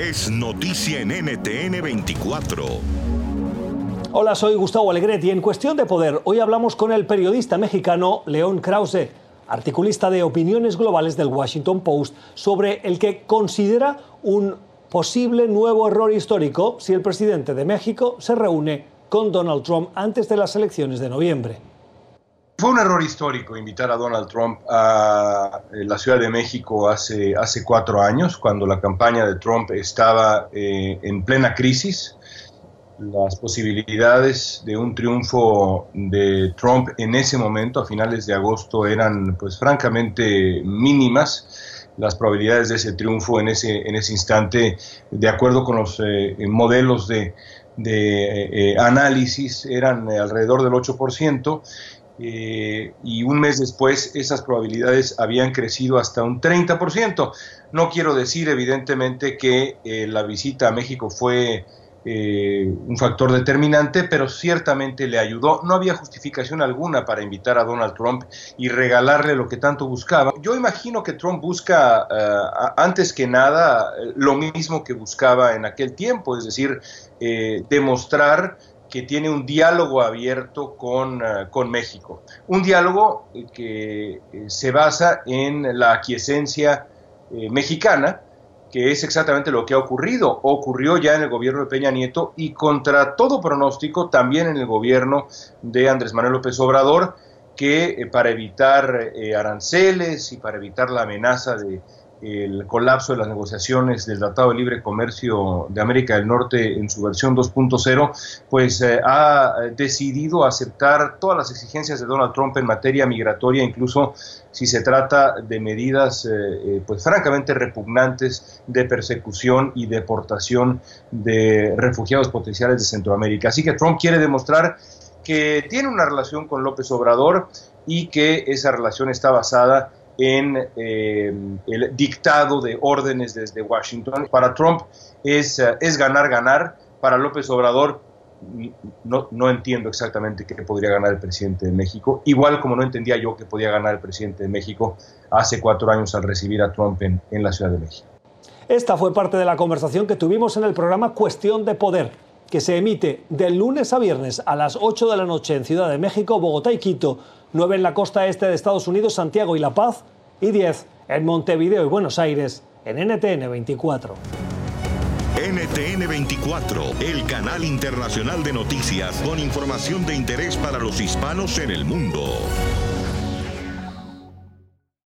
es noticia en NTN 24. Hola, soy Gustavo Alegret y en Cuestión de Poder hoy hablamos con el periodista mexicano León Krause, articulista de opiniones globales del Washington Post, sobre el que considera un posible nuevo error histórico si el presidente de México se reúne con Donald Trump antes de las elecciones de noviembre. Fue un error histórico invitar a Donald Trump a eh, la Ciudad de México hace, hace cuatro años, cuando la campaña de Trump estaba eh, en plena crisis. Las posibilidades de un triunfo de Trump en ese momento, a finales de agosto, eran pues francamente mínimas. Las probabilidades de ese triunfo en ese, en ese instante, de acuerdo con los eh, modelos de, de análisis, eran alrededor del 8%. Eh, y un mes después esas probabilidades habían crecido hasta un 30%. No quiero decir evidentemente que eh, la visita a México fue eh, un factor determinante, pero ciertamente le ayudó. No había justificación alguna para invitar a Donald Trump y regalarle lo que tanto buscaba. Yo imagino que Trump busca antes que nada lo mismo que buscaba en aquel tiempo, es decir, demostrar que tiene un diálogo abierto con, eh, con México. Un diálogo eh, que eh, se basa en la aquiescencia mexicana, que es exactamente lo que ha ocurrido. Ocurrió ya en el gobierno de Peña Nieto y contra todo pronóstico también en el gobierno de Andrés Manuel López Obrador, que para evitar aranceles y para evitar la amenaza de el colapso de las negociaciones del Tratado de Libre Comercio de América del Norte en su versión 2.0, pues eh, ha decidido aceptar todas las exigencias de Donald Trump en materia migratoria, incluso si se trata de medidas eh, eh, pues francamente repugnantes de persecución y deportación de refugiados potenciales de Centroamérica. Así que Trump quiere demostrar que tiene una relación con López Obrador y que esa relación está basada en eh, el dictado de órdenes desde Washington. Para Trump es, eh, es ganar, ganar. Para López Obrador no, no, entiendo exactamente qué podría ganar el presidente de México, igual como no entendía yo que podía ganar el presidente de México hace cuatro años al recibir a Trump en, en la Ciudad de México. Esta fue parte de la conversación que tuvimos en el programa Cuestión de Poder, que se emite de lunes a viernes a las 8 de la noche en Ciudad de México, Bogotá y Quito 9 en la costa este de Estados Unidos, Santiago y La Paz, y 10 en Montevideo y Buenos Aires, en NTN 24. NTN 24, el canal internacional de noticias con información de interés para los hispanos en el mundo.